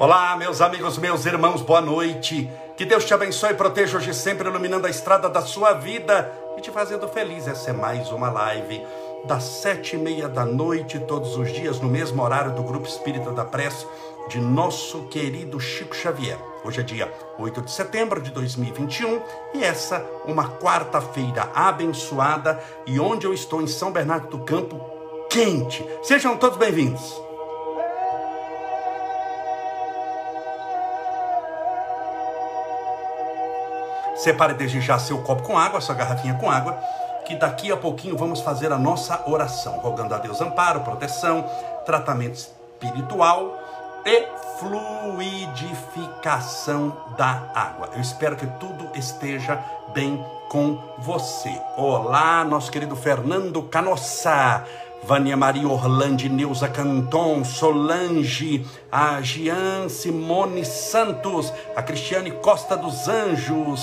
Olá, meus amigos, meus irmãos, boa noite. Que Deus te abençoe e proteja hoje sempre, iluminando a estrada da sua vida e te fazendo feliz. Essa é mais uma live das sete e meia da noite, todos os dias, no mesmo horário do Grupo Espírita da Prece, de nosso querido Chico Xavier. Hoje é dia 8 de setembro de 2021 e essa uma quarta-feira abençoada e onde eu estou em São Bernardo do Campo, quente. Sejam todos bem-vindos. Separe desde já seu copo com água, sua garrafinha com água, que daqui a pouquinho vamos fazer a nossa oração, rogando a Deus amparo, proteção, tratamento espiritual e fluidificação da água. Eu espero que tudo esteja bem com você. Olá, nosso querido Fernando Canossa. Vânia Maria Orlando, Neuza Canton, Solange, a Gian Simone Santos, a Cristiane Costa dos Anjos,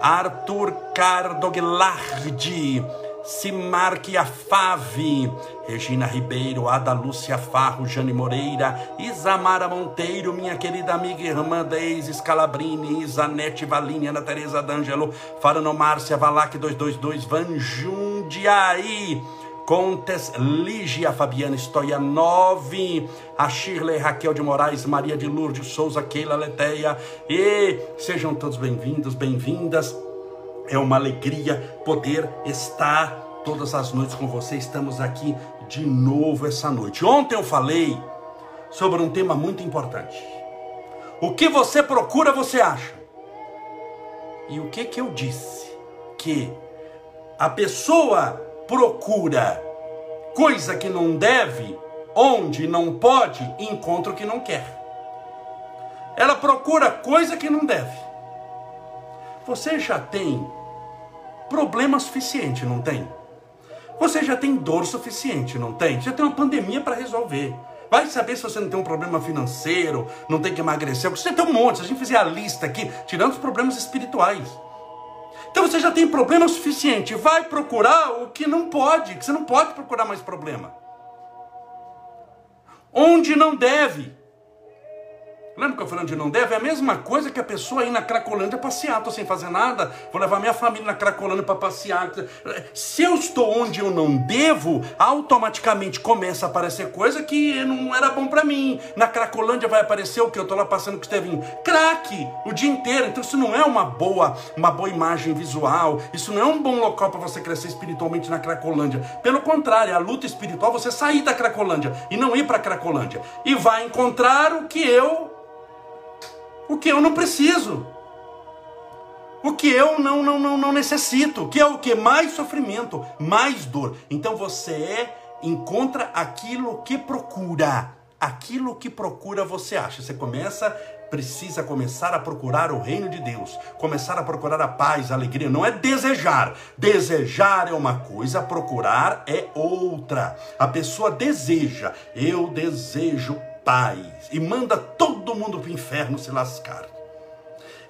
Arthur Cardoglardi, Simarque Afave, Regina Ribeiro, Ada Lúcia Farro, Jane Moreira, Isamara Monteiro, minha querida amiga e irmã Deise Scalabrini, Isanete Valine, Ana Teresa D'Angelo, Farano Márcia Valac 222, Vanjundiaí, Contes, Lígia Fabiana Stoianov, a Shirley Raquel de Moraes, Maria de Lourdes Souza, Keila Leteia, e sejam todos bem-vindos, bem-vindas. É uma alegria poder estar todas as noites com você. Estamos aqui de novo essa noite. Ontem eu falei sobre um tema muito importante. O que você procura, você acha. E o que que eu disse? Que a pessoa procura coisa que não deve, onde não pode, encontra o que não quer. Ela procura coisa que não deve. Você já tem problema suficiente, não tem? Você já tem dor suficiente, não tem? Já tem uma pandemia para resolver. Vai saber se você não tem um problema financeiro, não tem que emagrecer. Você tem um monte. Se a gente fizer a lista aqui, tirando os problemas espirituais. Então você já tem problema suficiente. Vai procurar o que não pode, que você não pode procurar mais problema. Onde não deve. Lembra que eu falando de não deve? É a mesma coisa que a pessoa ir na Cracolândia passear. Estou sem fazer nada, vou levar minha família na Cracolândia para passear. Se eu estou onde eu não devo, automaticamente começa a aparecer coisa que não era bom para mim. Na Cracolândia vai aparecer o que? Eu estou lá passando com o Estevinho. Craque! O dia inteiro. Então isso não é uma boa, uma boa imagem visual. Isso não é um bom local para você crescer espiritualmente na Cracolândia. Pelo contrário, a luta espiritual é você sair da Cracolândia e não ir para Cracolândia. E vai encontrar o que eu o que eu não preciso, o que eu não, não, não, não necessito, que é o que? Mais sofrimento, mais dor. Então você é, encontra aquilo que procura. Aquilo que procura você acha. Você começa, precisa começar a procurar o reino de Deus, começar a procurar a paz, a alegria. Não é desejar. Desejar é uma coisa, procurar é outra. A pessoa deseja. Eu desejo paz e manda todo mundo para o inferno se lascar.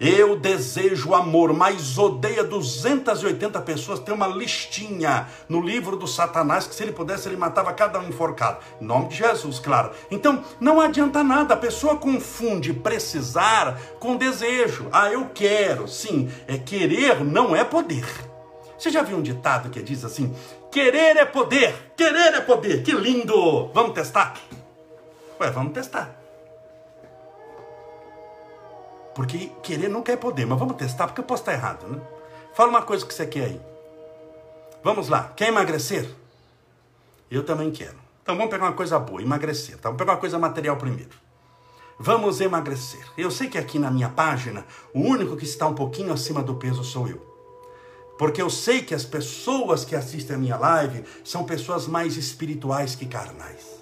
Eu desejo amor, mas odeia 280 pessoas. Tem uma listinha no livro do Satanás que se ele pudesse ele matava cada um enforcado. Em nome de Jesus, claro. Então não adianta nada. A pessoa confunde precisar com desejo. Ah, eu quero. Sim, é querer não é poder. Você já viu um ditado que diz assim: querer é poder, querer é poder. Que lindo! Vamos testar? Ué, vamos testar. Porque querer nunca é poder, mas vamos testar porque eu posso estar errado, né? Fala uma coisa que você quer aí. Vamos lá, quer emagrecer? Eu também quero. Então vamos pegar uma coisa boa, emagrecer. Tá? Vamos pegar uma coisa material primeiro. Vamos emagrecer. Eu sei que aqui na minha página, o único que está um pouquinho acima do peso sou eu. Porque eu sei que as pessoas que assistem a minha live são pessoas mais espirituais que carnais.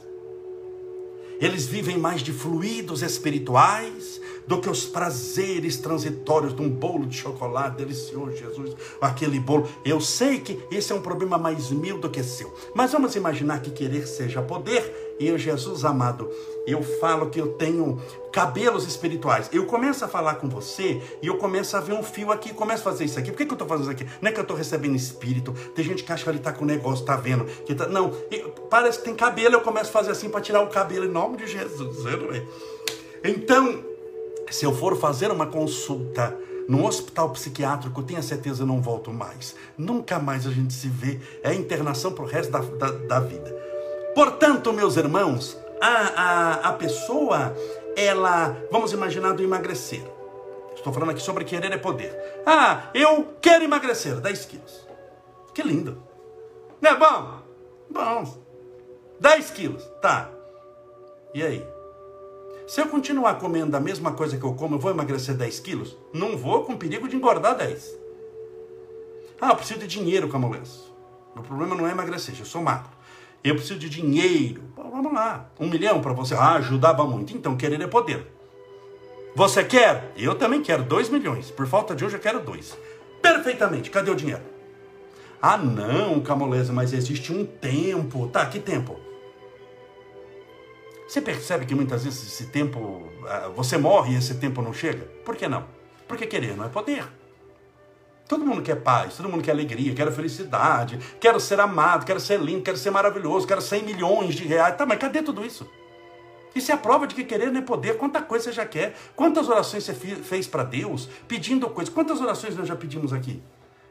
Eles vivem mais de fluidos espirituais do que os prazeres transitórios de um bolo de chocolate delicioso, Jesus, aquele bolo. Eu sei que esse é um problema mais meu do que seu. Mas vamos imaginar que querer seja poder. E eu, Jesus amado, eu falo que eu tenho cabelos espirituais. Eu começo a falar com você e eu começo a ver um fio aqui, começo a fazer isso aqui. Por que, que eu estou fazendo isso aqui? Não é que eu estou recebendo espírito. Tem gente que acha que ele está com negócio, está vendo. Que tá... Não, parece que tem cabelo, eu começo a fazer assim para tirar o cabelo em nome de Jesus. Então, se eu for fazer uma consulta no hospital psiquiátrico, tenha certeza não volto mais. Nunca mais a gente se vê. É internação para o resto da, da, da, vida. Portanto, meus irmãos, a, a, a pessoa, ela, vamos imaginar do emagrecer. Estou falando aqui sobre querer é poder. Ah, eu quero emagrecer 10 quilos. Que lindo. Não é bom? Bom. 10 quilos. Tá. E aí? Se eu continuar comendo a mesma coisa que eu como, eu vou emagrecer 10 quilos? Não vou, com perigo de engordar 10. Ah, eu preciso de dinheiro, Camões. O problema não é emagrecer, eu sou magro. Eu preciso de dinheiro. Bom, vamos lá. Um milhão para você. Ah, ajudava muito. Então, querer é poder. Você quer? Eu também quero. Dois milhões. Por falta de hoje, eu quero dois. Perfeitamente. Cadê o dinheiro? Ah, não, Camoleza, mas existe um tempo. Tá, que tempo? Você percebe que muitas vezes esse tempo, ah, você morre e esse tempo não chega? Por que não? Porque querer não é poder. Todo mundo quer paz, todo mundo quer alegria, quer felicidade, quero ser amado, quero ser lindo, quero ser maravilhoso, quero 100 milhões de reais. Tá, mas cadê tudo isso? Isso é a prova de que querer não é poder. Quanta coisa você já quer? Quantas orações você fez para Deus pedindo coisas? Quantas orações nós já pedimos aqui?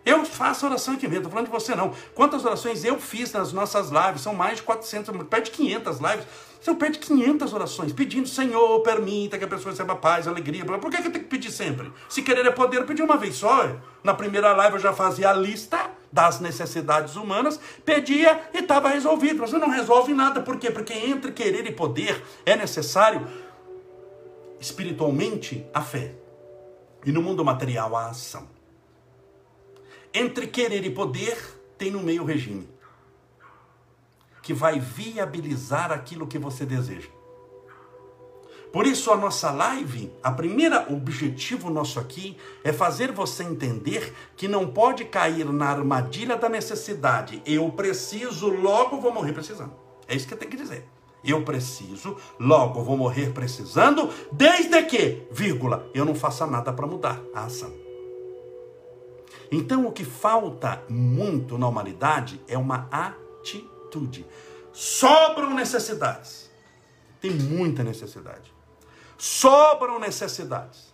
Eu faço oração aqui mesmo, estou falando de você não. Quantas orações eu fiz nas nossas lives? São mais de 400, perto de 500 lives. Você pede 500 orações, pedindo, Senhor, permita que a pessoa receba paz, alegria. Por que, eu tenho que pedir sempre? Se querer é poder, eu pedi uma vez só. Na primeira live eu já fazia a lista das necessidades humanas, pedia e estava resolvido. Você não resolve nada, por quê? Porque entre querer e poder é necessário, espiritualmente, a fé. E no mundo material, a ação. Entre querer e poder, tem no meio regime, que vai viabilizar aquilo que você deseja. Por isso a nossa live, a primeira objetivo nosso aqui é fazer você entender que não pode cair na armadilha da necessidade. Eu preciso, logo vou morrer precisando. É isso que tem que dizer. Eu preciso, logo vou morrer precisando, desde que, vírgula, eu não faça nada para mudar a ação. Então o que falta muito na humanidade é uma atitude. Sobram necessidades. Tem muita necessidade. Sobram necessidades.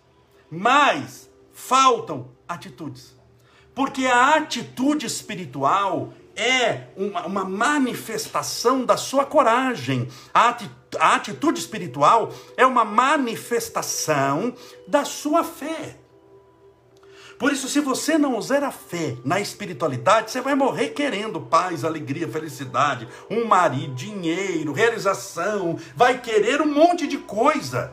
Mas faltam atitudes. Porque a atitude espiritual é uma, uma manifestação da sua coragem. A a atitude espiritual é uma manifestação da sua fé. Por isso, se você não usar a fé na espiritualidade, você vai morrer querendo paz, alegria, felicidade, um marido, dinheiro, realização, vai querer um monte de coisa.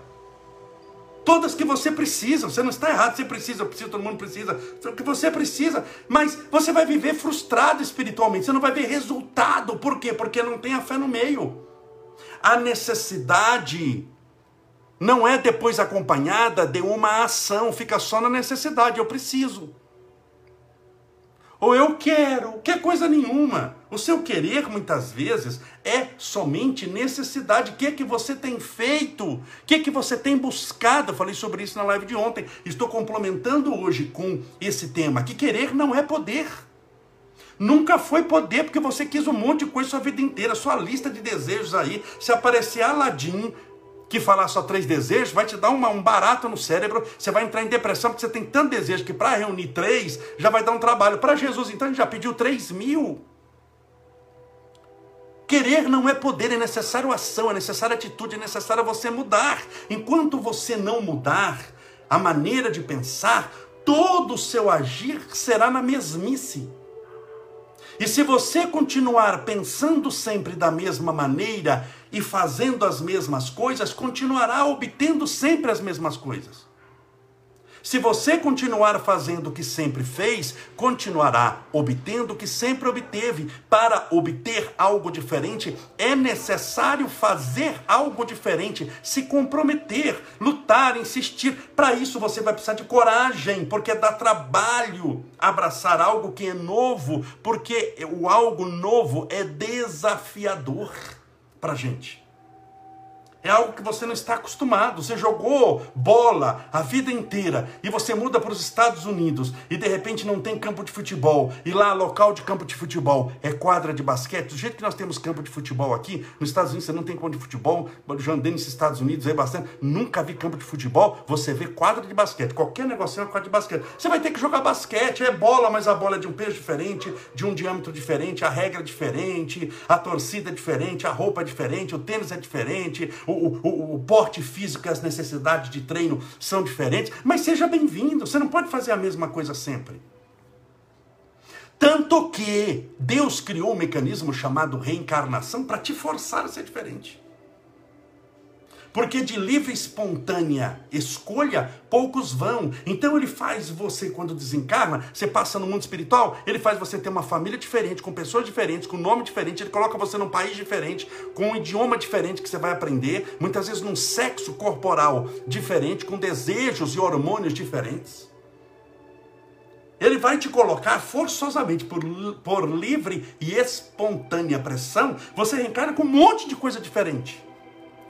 Todas que você precisa, você não está errado, você precisa, eu preciso, todo mundo precisa, o que você precisa, mas você vai viver frustrado espiritualmente, você não vai ver resultado, por quê? Porque não tem a fé no meio. A necessidade não é depois acompanhada de uma ação, fica só na necessidade, eu preciso. Ou eu quero, que coisa nenhuma. O seu querer, muitas vezes, é somente necessidade. O que é que você tem feito? O que é que você tem buscado? Eu falei sobre isso na live de ontem. Estou complementando hoje com esse tema. Que querer não é poder. Nunca foi poder, porque você quis um monte de coisa sua vida inteira. Sua lista de desejos aí, se aparecer Aladim, que falar só três desejos vai te dar uma, um barato no cérebro, você vai entrar em depressão porque você tem tanto desejo que para reunir três já vai dar um trabalho. Para Jesus, então, ele já pediu três mil. Querer não é poder, é necessário ação, é necessária atitude, é necessário você mudar. Enquanto você não mudar a maneira de pensar, todo o seu agir será na mesmice. E se você continuar pensando sempre da mesma maneira e fazendo as mesmas coisas, continuará obtendo sempre as mesmas coisas. Se você continuar fazendo o que sempre fez, continuará obtendo o que sempre obteve. Para obter algo diferente, é necessário fazer algo diferente, se comprometer, lutar, insistir. Para isso você vai precisar de coragem, porque dá trabalho abraçar algo que é novo, porque o algo novo é desafiador para gente. É algo que você não está acostumado. Você jogou bola a vida inteira e você muda para os Estados Unidos e de repente não tem campo de futebol. E lá, local de campo de futebol é quadra de basquete. Do jeito que nós temos campo de futebol aqui, nos Estados Unidos você não tem campo de futebol. Já andei nos Estados Unidos aí bastante. Nunca vi campo de futebol. Você vê quadra de basquete. Qualquer negocinho é quadra de basquete. Você vai ter que jogar basquete. É bola, mas a bola é de um peso diferente, de um diâmetro diferente, a regra é diferente, a torcida é diferente, a roupa é diferente, o tênis é diferente o, o, o porte físico e as necessidades de treino são diferentes, mas seja bem-vindo, você não pode fazer a mesma coisa sempre. Tanto que Deus criou um mecanismo chamado reencarnação para te forçar a ser diferente. Porque de livre espontânea escolha, poucos vão. Então ele faz você, quando desencarna, você passa no mundo espiritual, ele faz você ter uma família diferente, com pessoas diferentes, com nome diferente, ele coloca você num país diferente, com um idioma diferente que você vai aprender, muitas vezes num sexo corporal diferente, com desejos e hormônios diferentes. Ele vai te colocar forçosamente, por, por livre e espontânea pressão, você reencarna com um monte de coisa diferente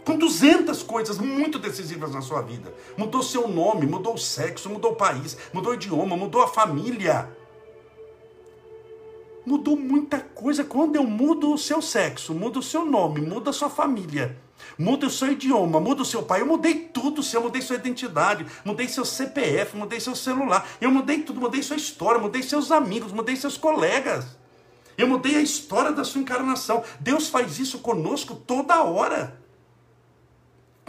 com 200 coisas muito decisivas na sua vida. Mudou seu nome, mudou o sexo, mudou o país, mudou o idioma, mudou a família. Mudou muita coisa. Quando eu mudo o seu sexo, mudo o seu nome, muda a sua família, muda o seu idioma, muda o seu pai. Eu mudei tudo, eu mudei sua identidade, mudei seu CPF, mudei seu celular. Eu mudei tudo, mudei sua história, mudei seus amigos, mudei seus colegas. Eu mudei a história da sua encarnação. Deus faz isso conosco toda hora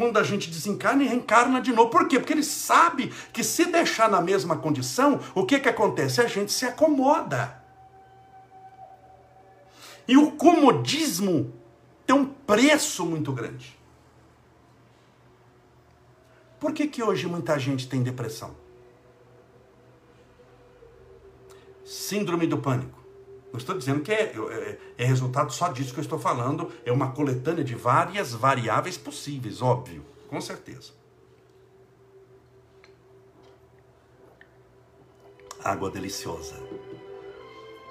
quando a gente desencarna e reencarna de novo. Por quê? Porque ele sabe que se deixar na mesma condição, o que, que acontece? A gente se acomoda. E o comodismo tem um preço muito grande. Por que, que hoje muita gente tem depressão? Síndrome do pânico. Não estou dizendo que é, é, é, resultado só disso que eu estou falando, é uma coletânea de várias variáveis possíveis, óbvio, com certeza. Água deliciosa.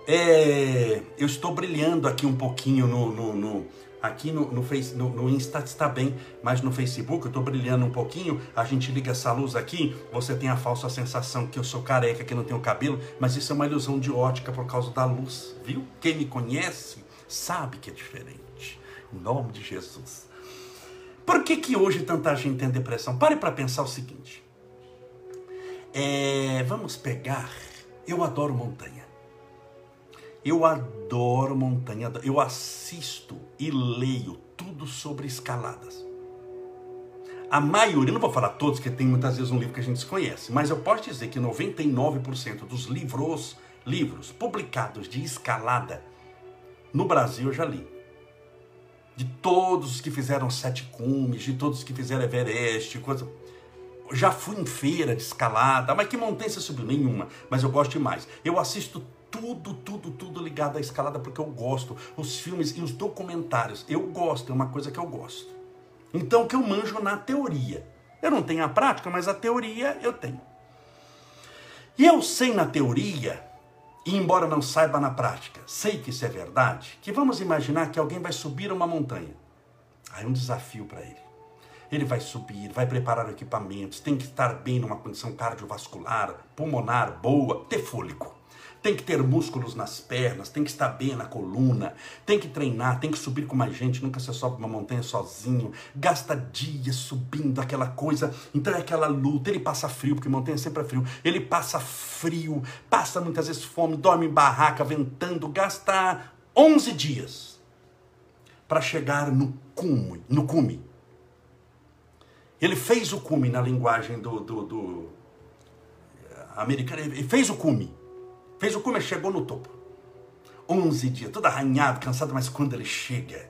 É, eu estou brilhando aqui um pouquinho no, no, no Aqui no, no, face, no, no Insta está bem, mas no Facebook eu estou brilhando um pouquinho. A gente liga essa luz aqui, você tem a falsa sensação que eu sou careca, que não tenho cabelo, mas isso é uma ilusão de ótica por causa da luz, viu? Quem me conhece sabe que é diferente. Em nome de Jesus. Por que, que hoje tanta gente tem depressão? Pare para pensar o seguinte. É, vamos pegar. Eu adoro montanha. Eu adoro montanha, eu assisto e leio tudo sobre escaladas. A maioria, não vou falar todos, que tem muitas vezes um livro que a gente desconhece, mas eu posso dizer que 99% dos livros, livros publicados de escalada no Brasil eu já li. De todos os que fizeram sete cumes, de todos os que fizeram Everest, coisa. Já fui em feira de escalada, mas que montanha você subiu? Nenhuma, mas eu gosto demais. Eu assisto tudo, tudo, tudo ligado à escalada porque eu gosto. Os filmes e os documentários, eu gosto, é uma coisa que eu gosto. Então, que eu manjo na teoria. Eu não tenho a prática, mas a teoria eu tenho. E eu sei na teoria, e embora não saiba na prática, sei que isso é verdade, que vamos imaginar que alguém vai subir uma montanha. Aí um desafio para ele. Ele vai subir, vai preparar equipamentos, tem que estar bem numa condição cardiovascular, pulmonar boa, ter fôlego tem que ter músculos nas pernas, tem que estar bem na coluna, tem que treinar, tem que subir com mais gente, nunca se sobe uma montanha sozinho, gasta dias subindo aquela coisa, então é aquela luta, ele passa frio, porque montanha sempre é frio, ele passa frio, passa muitas vezes fome, dorme em barraca, ventando, gasta 11 dias para chegar no cume, no cume. Ele fez o cume na linguagem do, do, do americano, ele fez o cume. Fez o cume, chegou no topo. 11 dias, todo arranhado, cansado, mas quando ele chega,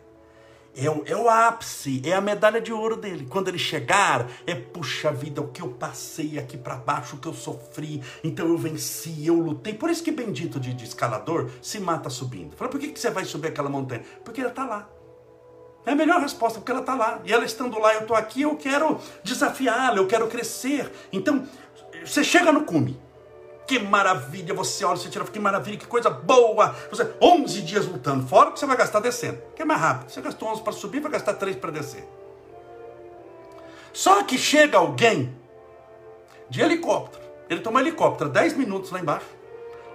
é o, é o ápice, é a medalha de ouro dele. Quando ele chegar, é puxa vida, o que eu passei aqui para baixo, o que eu sofri, então eu venci, eu lutei. Por isso que bendito de, de escalador se mata subindo. Fala, por que, que você vai subir aquela montanha? Porque ela está lá. É a melhor resposta, porque ela está lá. E ela estando lá, eu estou aqui, eu quero desafiá-la, eu quero crescer. Então, você chega no cume que maravilha, você olha, você tira, que maravilha, que coisa boa. Você 11 dias lutando, fora que você vai gastar descendo. Que é mais rápido. Você gastou 11 para subir, vai gastar 3 para descer. Só que chega alguém de helicóptero. Ele tomou helicóptero 10 minutos lá embaixo.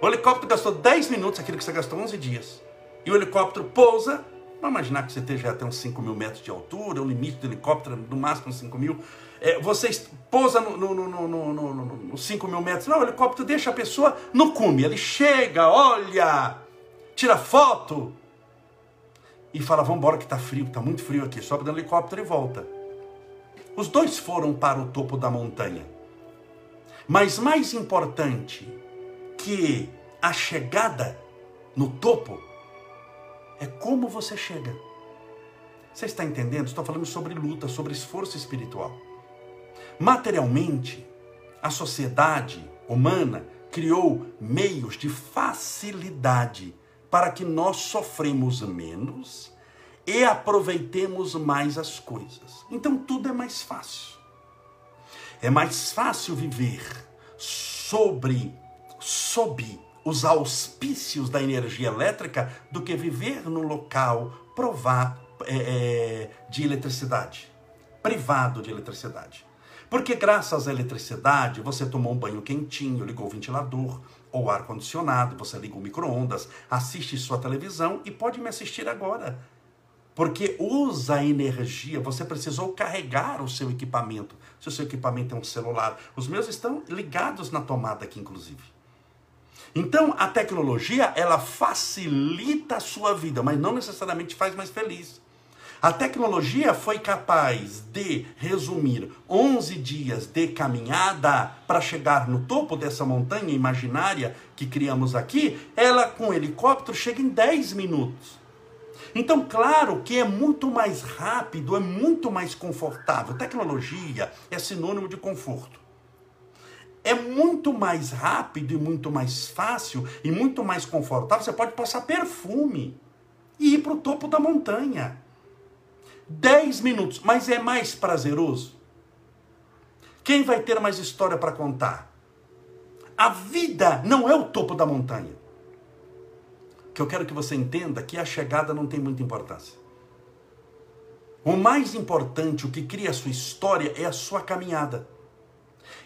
O helicóptero gastou 10 minutos, aquilo que você gastou 11 dias. E o helicóptero pousa. Vamos imaginar que você esteja até uns 5 mil metros de altura, o limite do helicóptero no máximo 5 mil. É, você pousa nos no, no, no, no, no 5 mil metros. Não, o helicóptero deixa a pessoa no cume. Ele chega, olha, tira foto e fala: Vamos embora que está frio, está muito frio aqui. Sobe no helicóptero e volta. Os dois foram para o topo da montanha. Mas mais importante que a chegada no topo é como você chega. Você está entendendo? Estou falando sobre luta, sobre esforço espiritual. Materialmente, a sociedade humana criou meios de facilidade para que nós sofremos menos e aproveitemos mais as coisas. Então tudo é mais fácil. É mais fácil viver sobre, sob os auspícios da energia elétrica do que viver no local provar é, é, de eletricidade, privado de eletricidade. Porque graças à eletricidade você tomou um banho quentinho, ligou o ventilador ou ar condicionado, você liga o micro-ondas, assiste sua televisão e pode me assistir agora porque usa energia, você precisou carregar o seu equipamento. Se o seu equipamento é um celular, os meus estão ligados na tomada aqui, inclusive. Então, a tecnologia, ela facilita a sua vida, mas não necessariamente faz mais feliz. A tecnologia foi capaz de resumir 11 dias de caminhada para chegar no topo dessa montanha imaginária que criamos aqui. Ela, com helicóptero, chega em 10 minutos. Então, claro que é muito mais rápido, é muito mais confortável. Tecnologia é sinônimo de conforto. É muito mais rápido e muito mais fácil e muito mais confortável. Você pode passar perfume e ir para o topo da montanha. 10 minutos, mas é mais prazeroso. Quem vai ter mais história para contar? A vida não é o topo da montanha que eu quero que você entenda que a chegada não tem muita importância. O mais importante, o que cria a sua história, é a sua caminhada.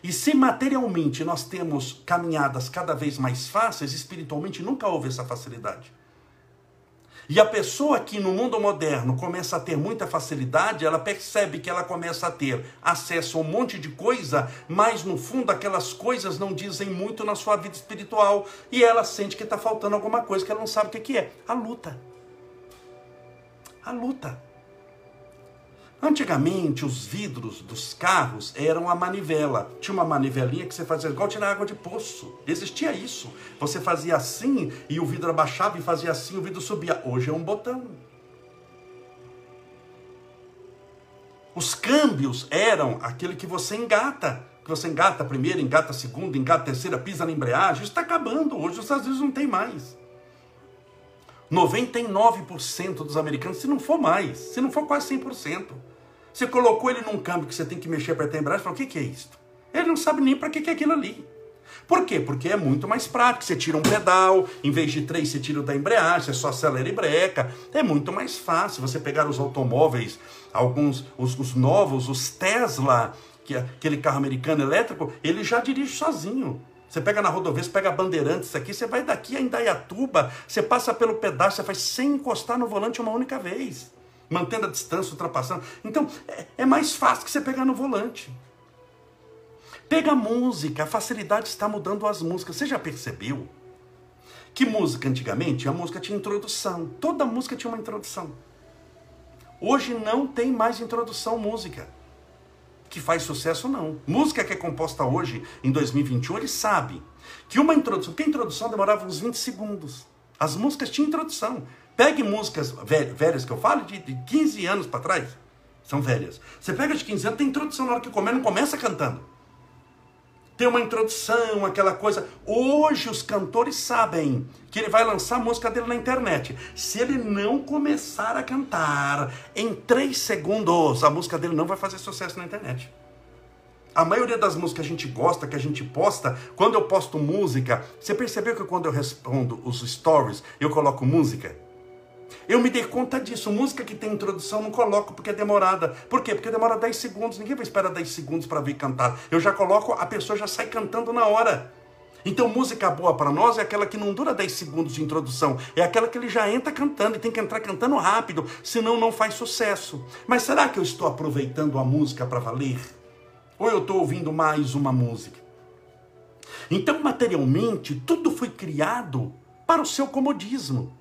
E se materialmente nós temos caminhadas cada vez mais fáceis, espiritualmente nunca houve essa facilidade. E a pessoa que no mundo moderno começa a ter muita facilidade, ela percebe que ela começa a ter acesso a um monte de coisa, mas no fundo aquelas coisas não dizem muito na sua vida espiritual. E ela sente que está faltando alguma coisa que ela não sabe o que é. A luta. A luta. Antigamente, os vidros dos carros eram a manivela. Tinha uma manivelinha que você fazia igual tirar água de poço. Existia isso. Você fazia assim e o vidro abaixava e fazia assim o vidro subia. Hoje é um botão. Os câmbios eram aquele que você engata. Que você engata a primeira, engata a segunda, engata a terceira, pisa na embreagem. Está acabando. Hoje os vezes não tem mais. 99% dos americanos, se não for mais, se não for quase 100%, você colocou ele num câmbio que você tem que mexer para ter embreagem, fala, o que, que é isso? Ele não sabe nem para que, que é aquilo ali. Por quê? Porque é muito mais prático. Você tira um pedal, em vez de três, você tira o da embreagem, você só acelera e breca. É muito mais fácil. Você pegar os automóveis, alguns, os, os novos, os Tesla, que é aquele carro americano elétrico, ele já dirige sozinho. Você pega na rodovia, você pega Bandeirantes aqui, você vai daqui a Indaiatuba, você passa pelo pedaço, você faz sem encostar no volante uma única vez mantendo a distância, ultrapassando. Então, é, é mais fácil que você pegar no volante. Pega a música, a facilidade está mudando as músicas. Você já percebeu que música antigamente, a música tinha introdução. Toda música tinha uma introdução. Hoje não tem mais introdução música. Que faz sucesso, não. Música que é composta hoje, em 2021, ele sabe que uma introdução, porque a introdução demorava uns 20 segundos. As músicas tinham introdução. Pegue músicas velhas que eu falo de, de 15 anos para trás. São velhas. Você pega de 15 anos, tem introdução na hora que comer, não começa cantando. Tem uma introdução, aquela coisa. Hoje os cantores sabem que ele vai lançar a música dele na internet. Se ele não começar a cantar em 3 segundos, a música dele não vai fazer sucesso na internet. A maioria das músicas que a gente gosta, que a gente posta, quando eu posto música, você percebeu que quando eu respondo os stories, eu coloco música? Eu me dei conta disso. Música que tem introdução não coloco porque é demorada. Por quê? Porque demora 10 segundos. Ninguém vai esperar 10 segundos para vir cantar. Eu já coloco, a pessoa já sai cantando na hora. Então, música boa para nós é aquela que não dura 10 segundos de introdução, é aquela que ele já entra cantando e tem que entrar cantando rápido, senão não faz sucesso. Mas será que eu estou aproveitando a música para valer? Ou eu estou ouvindo mais uma música? Então, materialmente, tudo foi criado para o seu comodismo.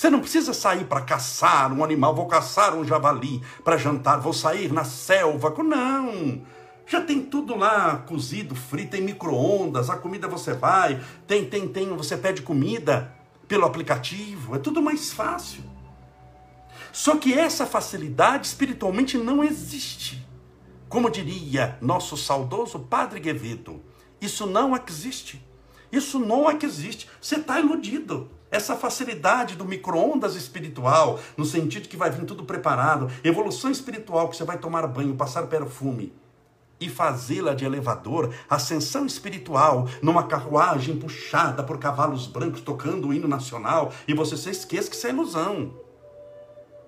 Você não precisa sair para caçar um animal, vou caçar um javali para jantar, vou sair na selva. Não! Já tem tudo lá cozido, frito em micro-ondas, a comida você vai, tem, tem, tem, você pede comida pelo aplicativo, é tudo mais fácil. Só que essa facilidade espiritualmente não existe. Como diria nosso saudoso Padre Guevedo, isso não existe. Isso não existe. Você está iludido. Essa facilidade do micro-ondas espiritual, no sentido que vai vir tudo preparado, evolução espiritual, que você vai tomar banho, passar perfume e fazê-la de elevador, ascensão espiritual, numa carruagem puxada por cavalos brancos tocando o hino nacional, e você se esqueça que isso é ilusão.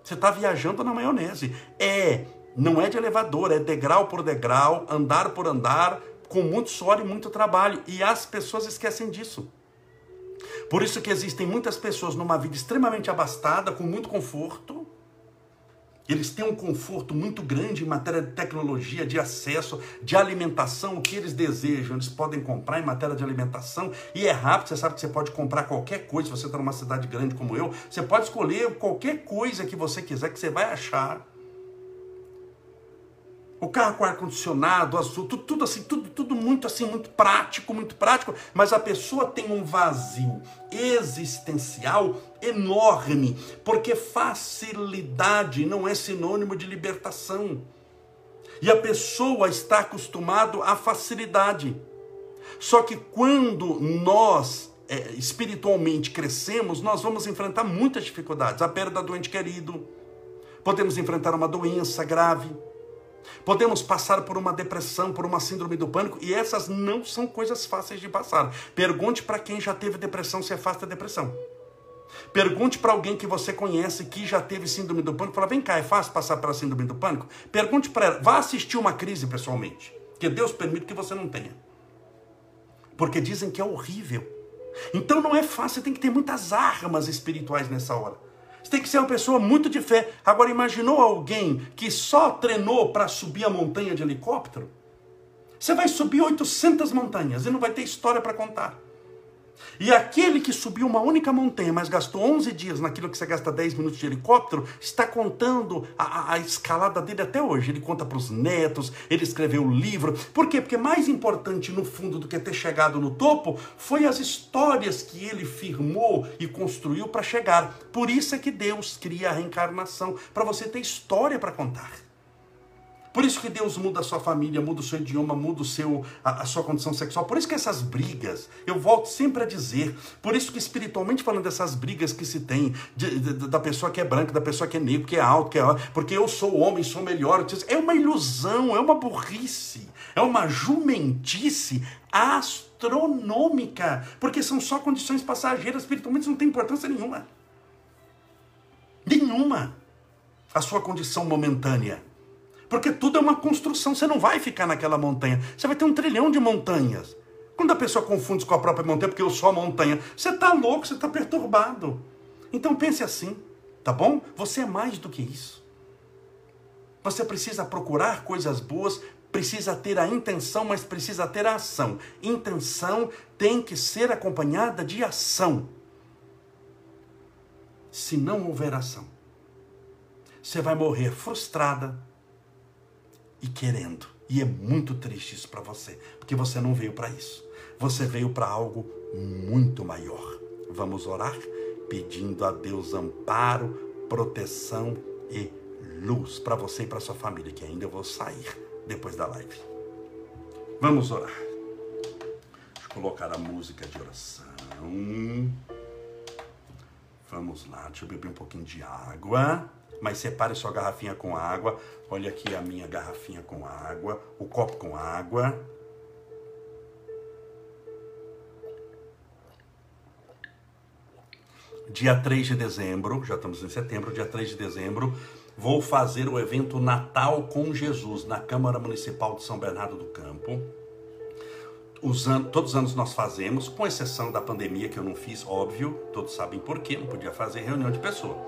Você está viajando na maionese. É, não é de elevador, é degrau por degrau, andar por andar, com muito suor e muito trabalho. E as pessoas esquecem disso. Por isso que existem muitas pessoas numa vida extremamente abastada, com muito conforto. Eles têm um conforto muito grande em matéria de tecnologia, de acesso, de alimentação, o que eles desejam, eles podem comprar em matéria de alimentação e é rápido, você sabe que você pode comprar qualquer coisa, se você está numa cidade grande como eu, você pode escolher qualquer coisa que você quiser que você vai achar o carro com ar-condicionado, azul, tudo, tudo, assim, tudo, tudo muito assim, muito prático, muito prático, mas a pessoa tem um vazio existencial enorme, porque facilidade não é sinônimo de libertação. E a pessoa está acostumado à facilidade. Só que quando nós é, espiritualmente crescemos, nós vamos enfrentar muitas dificuldades. A perda do ente querido, podemos enfrentar uma doença grave Podemos passar por uma depressão, por uma síndrome do pânico, e essas não são coisas fáceis de passar. Pergunte para quem já teve depressão se é fácil ter depressão. Pergunte para alguém que você conhece que já teve síndrome do pânico. Fala, vem cá, é fácil passar pela síndrome do pânico? Pergunte para ela. Vá assistir uma crise pessoalmente. Que Deus permite que você não tenha. Porque dizem que é horrível. Então não é fácil, tem que ter muitas armas espirituais nessa hora. Você tem que ser uma pessoa muito de fé. Agora, imaginou alguém que só treinou para subir a montanha de helicóptero? Você vai subir 800 montanhas e não vai ter história para contar. E aquele que subiu uma única montanha, mas gastou 11 dias naquilo que você gasta 10 minutos de helicóptero, está contando a, a, a escalada dele até hoje. Ele conta para os netos, ele escreveu o livro. Por quê? Porque mais importante no fundo do que ter chegado no topo foi as histórias que ele firmou e construiu para chegar. Por isso é que Deus cria a reencarnação, para você ter história para contar. Por isso que Deus muda a sua família, muda o seu idioma, muda o seu, a, a, sua condição sexual. Por isso que essas brigas, eu volto sempre a dizer, por isso que espiritualmente falando dessas brigas que se tem, de, de, da pessoa que é branca, da pessoa que é negro, que é alto, que é porque eu sou homem, sou melhor. É uma ilusão, é uma burrice, é uma jumentice astronômica, porque são só condições passageiras, espiritualmente não tem importância nenhuma. Nenhuma. A sua condição momentânea. Porque tudo é uma construção, você não vai ficar naquela montanha. Você vai ter um trilhão de montanhas. Quando a pessoa confunde com a própria montanha, porque eu sou a montanha, você está louco, você está perturbado. Então pense assim, tá bom? Você é mais do que isso. Você precisa procurar coisas boas, precisa ter a intenção, mas precisa ter a ação. Intenção tem que ser acompanhada de ação. Se não houver ação, você vai morrer frustrada, e querendo. E é muito triste isso para você, porque você não veio para isso. Você veio para algo muito maior. Vamos orar pedindo a Deus amparo, proteção e luz para você e para sua família, que ainda eu vou sair depois da live. Vamos orar. Deixa eu colocar a música de oração. Vamos lá, deixa eu beber um pouquinho de água mas separe sua garrafinha com água. Olha aqui a minha garrafinha com água, o copo com água. dia 3 de dezembro, já estamos em setembro, dia 3 de dezembro, vou fazer o evento Natal com Jesus na Câmara Municipal de São Bernardo do Campo. Todos os anos nós fazemos, com exceção da pandemia que eu não fiz, óbvio, todos sabem por quê, não podia fazer reunião de pessoa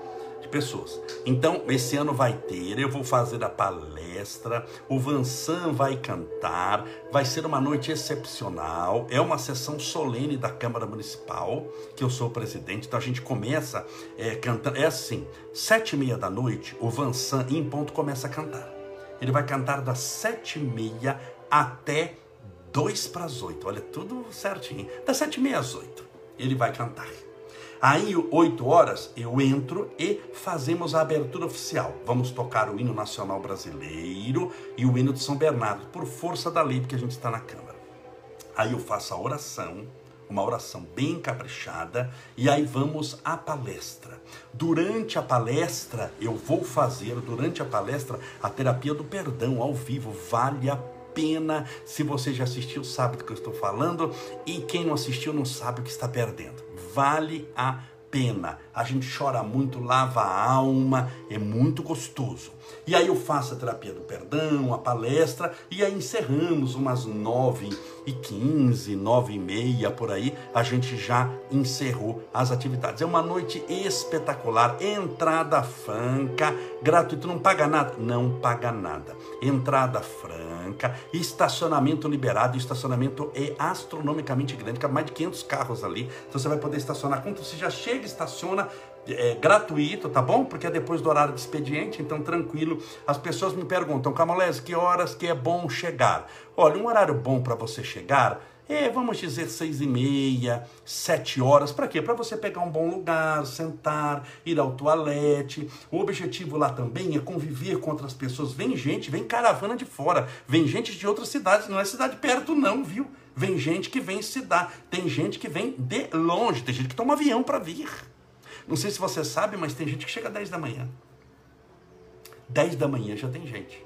de pessoas. Então, esse ano vai ter, eu vou fazer a palestra, o Vansan vai cantar, vai ser uma noite excepcional, é uma sessão solene da Câmara Municipal, que eu sou o presidente, então a gente começa é, cantando, é assim, sete e meia da noite, o Vansan em ponto começa a cantar. Ele vai cantar das sete e meia até dois para as oito, olha, tudo certinho, das sete e meia às oito, ele vai cantar. Aí, 8 horas, eu entro e fazemos a abertura oficial. Vamos tocar o hino nacional brasileiro e o hino de São Bernardo, por força da lei, porque a gente está na Câmara. Aí eu faço a oração, uma oração bem caprichada, e aí vamos à palestra. Durante a palestra, eu vou fazer, durante a palestra, a terapia do perdão ao vivo. Vale a pena. Se você já assistiu, sabe do que eu estou falando, e quem não assistiu não sabe o que está perdendo vale a pena. A gente chora muito, lava a alma, é muito gostoso. E aí eu faço a terapia do perdão, a palestra, e aí encerramos umas nove e quinze, nove e meia, por aí, a gente já encerrou as atividades. É uma noite espetacular, entrada franca, gratuito, não paga nada? Não paga nada. Entrada franca, estacionamento liberado, estacionamento é astronomicamente grande, cabe mais de 500 carros ali, então você vai poder estacionar quando você já chega, estaciona, é, gratuito, tá bom? Porque é depois do horário de expediente, então tranquilo. As pessoas me perguntam, Camolés, que horas que é bom chegar? Olha, um horário bom para você chegar é, vamos dizer, seis e meia, sete horas. Para quê? Para você pegar um bom lugar, sentar, ir ao toalete. O objetivo lá também é conviver com outras pessoas. Vem gente, vem caravana de fora, vem gente de outras cidades. Não é cidade perto, não, viu? Vem gente que vem se dar. Tem gente que vem de longe, tem gente que toma avião para vir. Não sei se você sabe, mas tem gente que chega às 10 da manhã. 10 da manhã já tem gente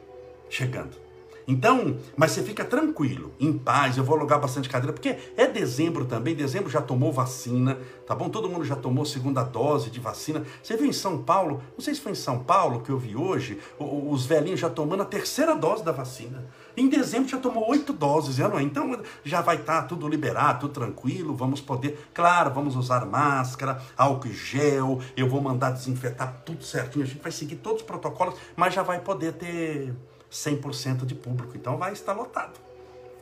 chegando. Então, mas você fica tranquilo, em paz, eu vou alugar bastante cadeira, porque é dezembro também, dezembro já tomou vacina, tá bom? Todo mundo já tomou segunda dose de vacina. Você viu em São Paulo, não sei se foi em São Paulo que eu vi hoje, os velhinhos já tomando a terceira dose da vacina. Em dezembro já tomou oito doses, já não é? Então já vai estar tá tudo liberado, tudo tranquilo, vamos poder, claro, vamos usar máscara, álcool e gel, eu vou mandar desinfetar tudo certinho, a gente vai seguir todos os protocolos, mas já vai poder ter 100% de público. Então vai estar lotado.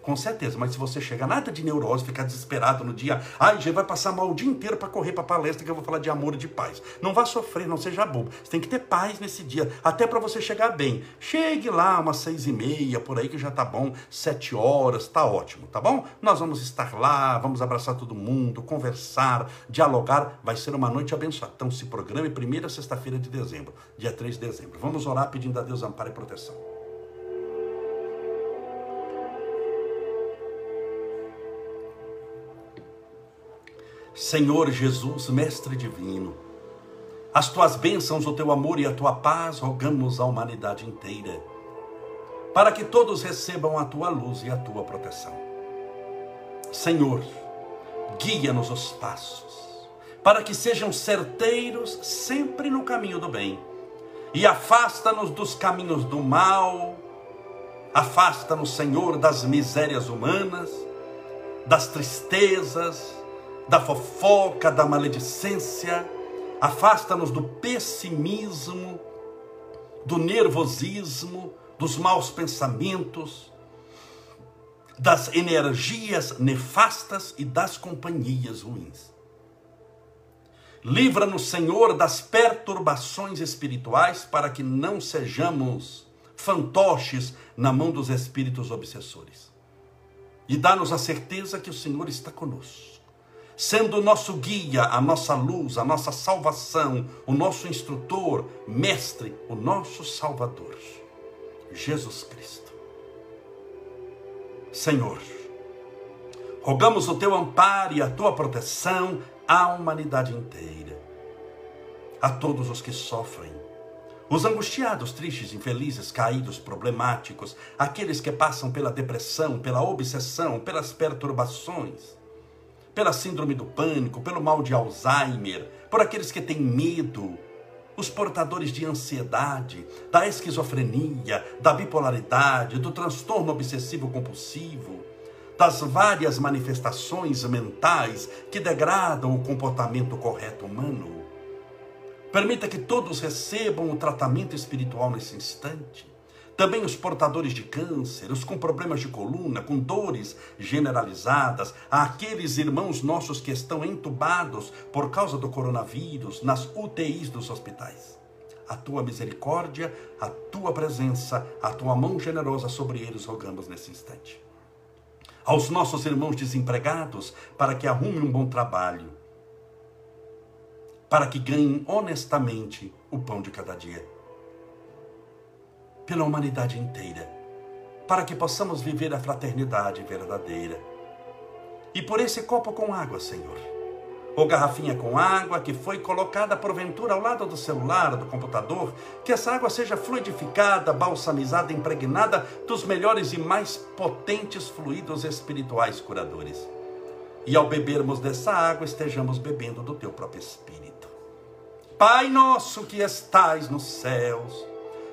Com certeza, mas se você chega nada de neurose, ficar desesperado no dia, ai, já vai passar mal o dia inteiro para correr para palestra que eu vou falar de amor e de paz. Não vá sofrer, não seja bobo. Você tem que ter paz nesse dia, até para você chegar bem. Chegue lá umas seis e meia, por aí que já tá bom, sete horas, tá ótimo, tá bom? Nós vamos estar lá, vamos abraçar todo mundo, conversar, dialogar. Vai ser uma noite abençoada. Então se programe primeira sexta-feira de dezembro, dia 3 de dezembro. Vamos orar pedindo a Deus amparo e proteção. Senhor Jesus, Mestre Divino, as tuas bênçãos, o teu amor e a tua paz rogamos à humanidade inteira, para que todos recebam a tua luz e a tua proteção. Senhor, guia-nos os passos, para que sejam certeiros sempre no caminho do bem, e afasta-nos dos caminhos do mal, afasta-nos, Senhor, das misérias humanas, das tristezas, da fofoca, da maledicência, afasta-nos do pessimismo, do nervosismo, dos maus pensamentos, das energias nefastas e das companhias ruins. Livra-nos, Senhor, das perturbações espirituais para que não sejamos fantoches na mão dos espíritos obsessores. E dá-nos a certeza que o Senhor está conosco sendo o nosso guia, a nossa luz, a nossa salvação, o nosso instrutor, mestre, o nosso Salvador, Jesus Cristo. Senhor, rogamos o teu amparo e a tua proteção à humanidade inteira, a todos os que sofrem, os angustiados, tristes, infelizes, caídos, problemáticos, aqueles que passam pela depressão, pela obsessão, pelas perturbações, pela síndrome do pânico, pelo mal de Alzheimer, por aqueles que têm medo, os portadores de ansiedade, da esquizofrenia, da bipolaridade, do transtorno obsessivo compulsivo, das várias manifestações mentais que degradam o comportamento correto humano. Permita que todos recebam o tratamento espiritual nesse instante. Também os portadores de câncer, os com problemas de coluna, com dores generalizadas, aqueles irmãos nossos que estão entubados por causa do coronavírus nas UTIs dos hospitais. A tua misericórdia, a tua presença, a tua mão generosa sobre eles rogamos nesse instante. Aos nossos irmãos desempregados, para que arrumem um bom trabalho, para que ganhem honestamente o pão de cada dia pela humanidade inteira, para que possamos viver a fraternidade verdadeira. E por esse copo com água, Senhor, ou garrafinha com água que foi colocada porventura ao lado do celular, do computador, que essa água seja fluidificada, balsamizada, impregnada dos melhores e mais potentes fluidos espirituais curadores. E ao bebermos dessa água, estejamos bebendo do teu próprio Espírito. Pai nosso que estais nos céus,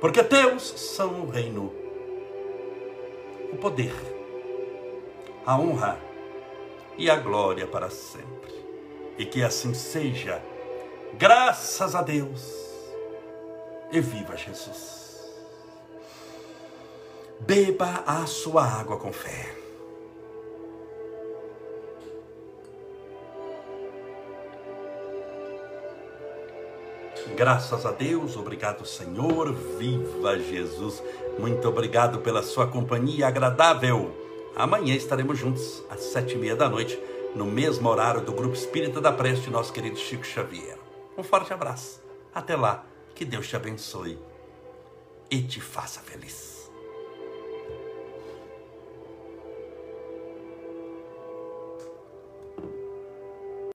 porque teus são o reino, o poder, a honra e a glória para sempre. E que assim seja, graças a Deus, e viva Jesus. Beba a sua água com fé. Graças a Deus, obrigado Senhor, viva Jesus. Muito obrigado pela sua companhia agradável. Amanhã estaremos juntos às sete e meia da noite, no mesmo horário do Grupo Espírita da Preste, nosso querido Chico Xavier. Um forte abraço. Até lá, que Deus te abençoe e te faça feliz.